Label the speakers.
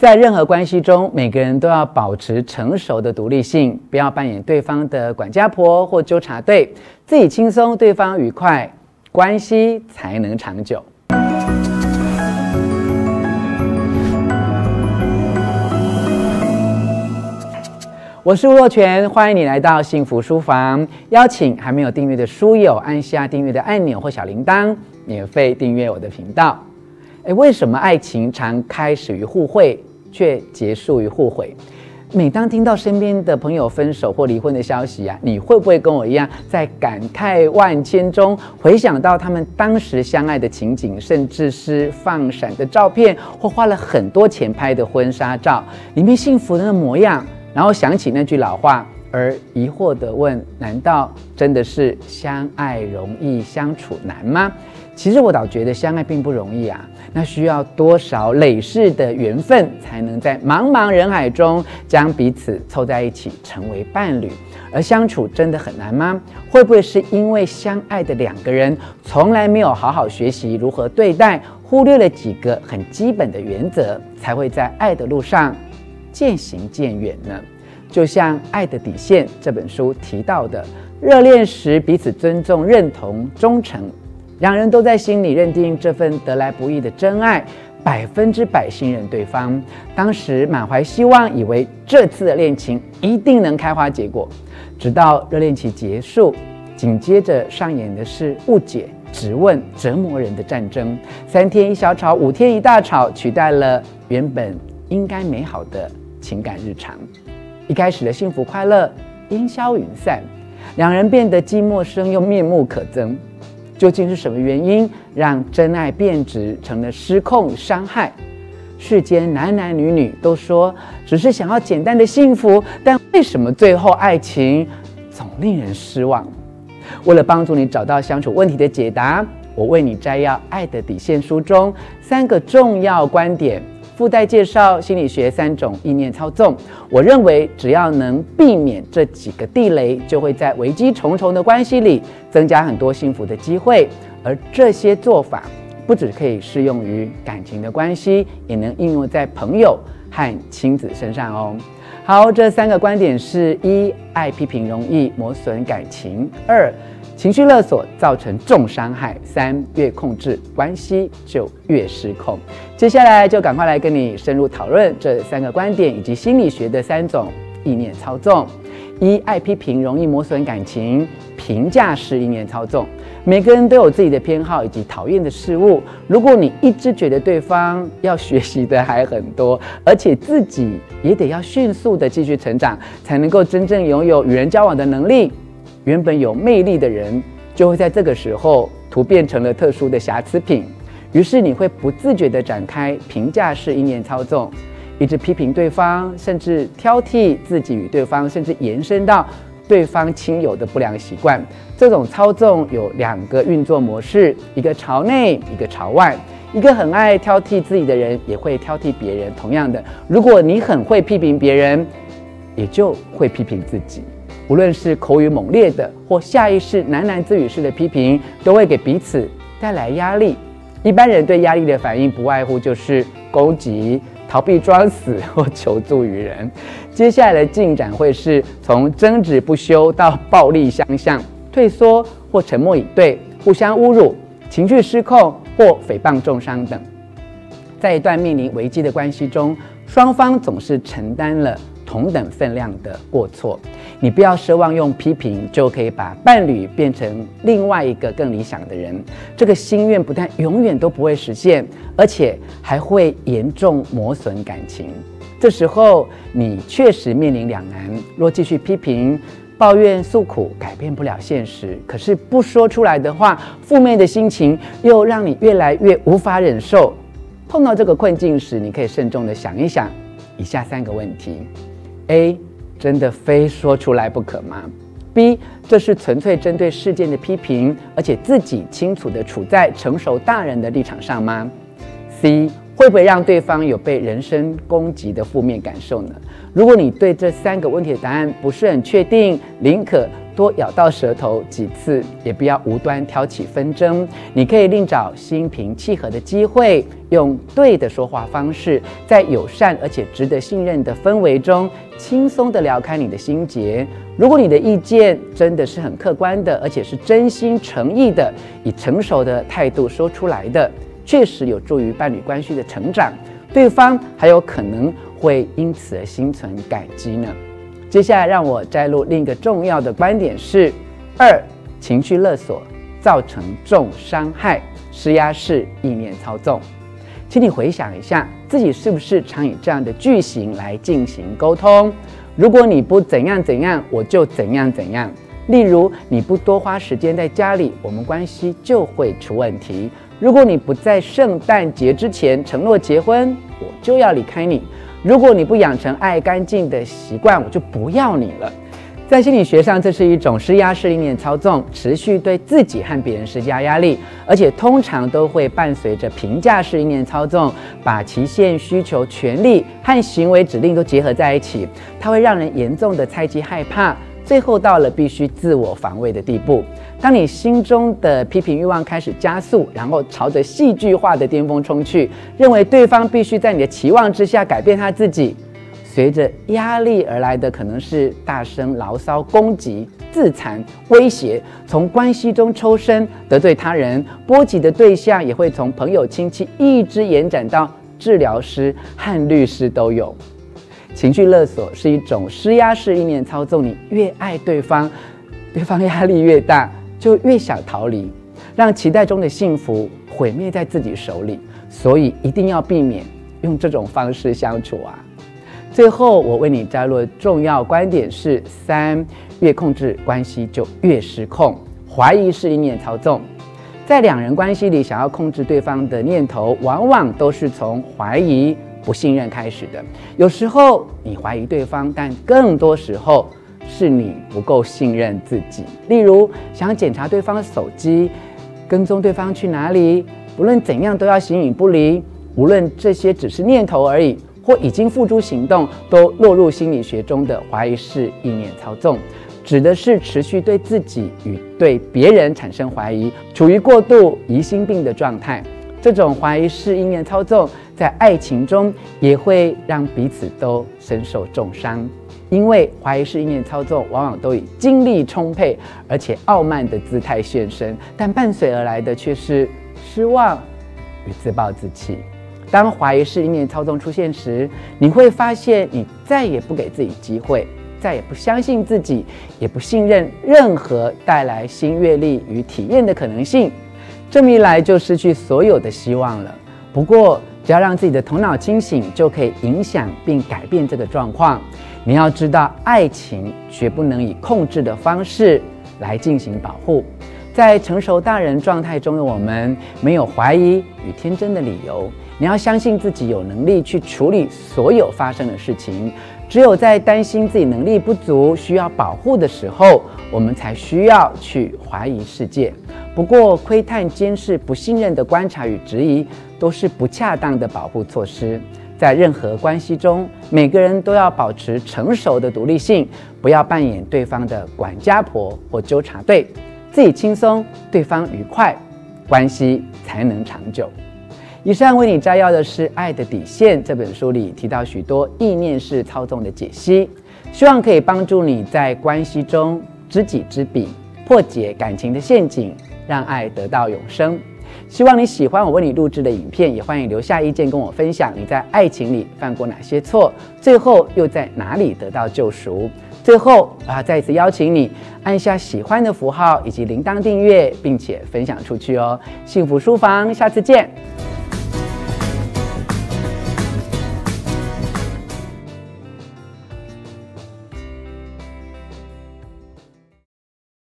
Speaker 1: 在任何关系中，每个人都要保持成熟的独立性，不要扮演对方的管家婆或纠察队，自己轻松，对方愉快，关系才能长久。我是吴若权，欢迎你来到幸福书房。邀请还没有订阅的书友按下订阅的按钮或小铃铛，免费订阅我的频道。诶，为什么爱情常开始于互惠？却结束于互悔。每当听到身边的朋友分手或离婚的消息啊，你会不会跟我一样，在感慨万千中回想到他们当时相爱的情景，甚至是放闪的照片，或花了很多钱拍的婚纱照，里面幸福的模样，然后想起那句老话，而疑惑地问：难道真的是相爱容易相处难吗？其实我倒觉得相爱并不容易啊，那需要多少累世的缘分，才能在茫茫人海中将彼此凑在一起成为伴侣？而相处真的很难吗？会不会是因为相爱的两个人从来没有好好学习如何对待，忽略了几个很基本的原则，才会在爱的路上渐行渐远呢？就像《爱的底线》这本书提到的，热恋时彼此尊重、认同、忠诚。两人都在心里认定这份得来不易的真爱，百分之百信任对方。当时满怀希望，以为这次的恋情一定能开花结果。直到热恋期结束，紧接着上演的是误解、质问、折磨人的战争。三天一小吵，五天一大吵，取代了原本应该美好的情感日常。一开始的幸福快乐烟消云散，两人变得既陌生又面目可憎。究竟是什么原因让真爱变质成了失控伤害？世间男男女女都说只是想要简单的幸福，但为什么最后爱情总令人失望？为了帮助你找到相处问题的解答，我为你摘要《爱的底线》书中三个重要观点。附带介绍心理学三种意念操纵。我认为，只要能避免这几个地雷，就会在危机重重的关系里增加很多幸福的机会。而这些做法不只可以适用于感情的关系，也能应用在朋友和亲子身上哦。好，这三个观点是：一、爱批评容易磨损感情；二、情绪勒索造成重伤害；三、越控制关系就越失控。接下来就赶快来跟你深入讨论这三个观点以及心理学的三种意念操纵。一、爱批评容易磨损感情，评价式意念操纵。每个人都有自己的偏好以及讨厌的事物。如果你一直觉得对方要学习的还很多，而且自己也得要迅速的继续成长，才能够真正拥有与人交往的能力。原本有魅力的人，就会在这个时候突变成了特殊的瑕疵品。于是你会不自觉地展开评价式意念操纵，一直批评对方，甚至挑剔自己与对方，甚至延伸到对方亲友的不良习惯。这种操纵有两个运作模式：一个朝内，一个朝外。一个很爱挑剔自己的人，也会挑剔别人。同样的，如果你很会批评别人，也就会批评自己。无论是口语猛烈的，或下意识喃喃自语式的批评，都会给彼此带来压力。一般人对压力的反应，不外乎就是攻击、逃避、装死或求助于人。接下来的进展会是从争执不休到暴力相向、退缩或沉默以对、互相侮辱、情绪失控或诽谤重伤等。在一段面临危机的关系中，双方总是承担了同等分量的过错，你不要奢望用批评就可以把伴侣变成另外一个更理想的人。这个心愿不但永远都不会实现，而且还会严重磨损感情。这时候你确实面临两难：若继续批评、抱怨、诉苦，改变不了现实；可是不说出来的话，负面的心情又让你越来越无法忍受。碰到这个困境时，你可以慎重地想一想以下三个问题。A，真的非说出来不可吗？B，这是纯粹针对事件的批评，而且自己清楚的处在成熟大人的立场上吗？C，会不会让对方有被人身攻击的负面感受呢？如果你对这三个问题的答案不是很确定，宁可多咬到舌头几次，也不要无端挑起纷争。你可以另找心平气和的机会，用对的说话方式，在友善而且值得信任的氛围中，轻松地聊开你的心结。如果你的意见真的是很客观的，而且是真心诚意的，以成熟的态度说出来的，确实有助于伴侣关系的成长，对方还有可能会因此而心存感激呢。接下来让我摘录另一个重要的观点是：二、情绪勒索造成重伤害，施压式意念操纵。请你回想一下，自己是不是常以这样的句型来进行沟通？如果你不怎样怎样，我就怎样怎样。例如，你不多花时间在家里，我们关系就会出问题。如果你不在圣诞节之前承诺结婚，我就要离开你。如果你不养成爱干净的习惯，我就不要你了。在心理学上，这是一种施压式意念操纵，持续对自己和别人施加压力，而且通常都会伴随着评价式意念操纵，把期限、需求、权利和行为指令都结合在一起，它会让人严重的猜忌、害怕。最后到了必须自我防卫的地步。当你心中的批评欲望开始加速，然后朝着戏剧化的巅峰冲去，认为对方必须在你的期望之下改变他自己。随着压力而来的可能是大声牢骚、攻击、自残、威胁，从关系中抽身，得罪他人，波及的对象也会从朋友、亲戚一直延展到治疗师和律师都有。情绪勒索是一种施压式意念操纵，你越爱对方，对方压力越大，就越想逃离，让期待中的幸福毁灭在自己手里。所以一定要避免用这种方式相处啊！最后，我为你摘录的重要观点是：三，越控制关系就越失控。怀疑式意念操纵，在两人关系里，想要控制对方的念头，往往都是从怀疑。不信任开始的，有时候你怀疑对方，但更多时候是你不够信任自己。例如，想检查对方的手机，跟踪对方去哪里，不论怎样都要形影不离。无论这些只是念头而已，或已经付诸行动，都落入心理学中的怀疑式意念操纵，指的是持续对自己与对别人产生怀疑，处于过度疑心病的状态。这种怀疑式意念操纵，在爱情中也会让彼此都深受重伤，因为怀疑式意念操纵往往都以精力充沛而且傲慢的姿态现身，但伴随而来的却是失望与自暴自弃。当怀疑式意念操纵出现时，你会发现你再也不给自己机会，再也不相信自己，也不信任任何带来新阅历与体验的可能性。这么一来，就失去所有的希望了。不过，只要让自己的头脑清醒，就可以影响并改变这个状况。你要知道，爱情绝不能以控制的方式来进行保护。在成熟大人状态中的我们，没有怀疑与天真的理由。你要相信自己有能力去处理所有发生的事情。只有在担心自己能力不足、需要保护的时候，我们才需要去怀疑世界。不过，窥探、监视、不信任的观察与质疑，都是不恰当的保护措施。在任何关系中，每个人都要保持成熟的独立性，不要扮演对方的管家婆或纠察队。自己轻松，对方愉快，关系才能长久。以上为你摘要的是《爱的底线》这本书里提到许多意念式操纵的解析，希望可以帮助你在关系中知己知彼，破解感情的陷阱，让爱得到永生。希望你喜欢我为你录制的影片，也欢迎留下意见跟我分享你在爱情里犯过哪些错，最后又在哪里得到救赎。最后，我要再一次邀请你按下喜欢的符号以及铃铛订阅，并且分享出去哦。幸福书房，下次见。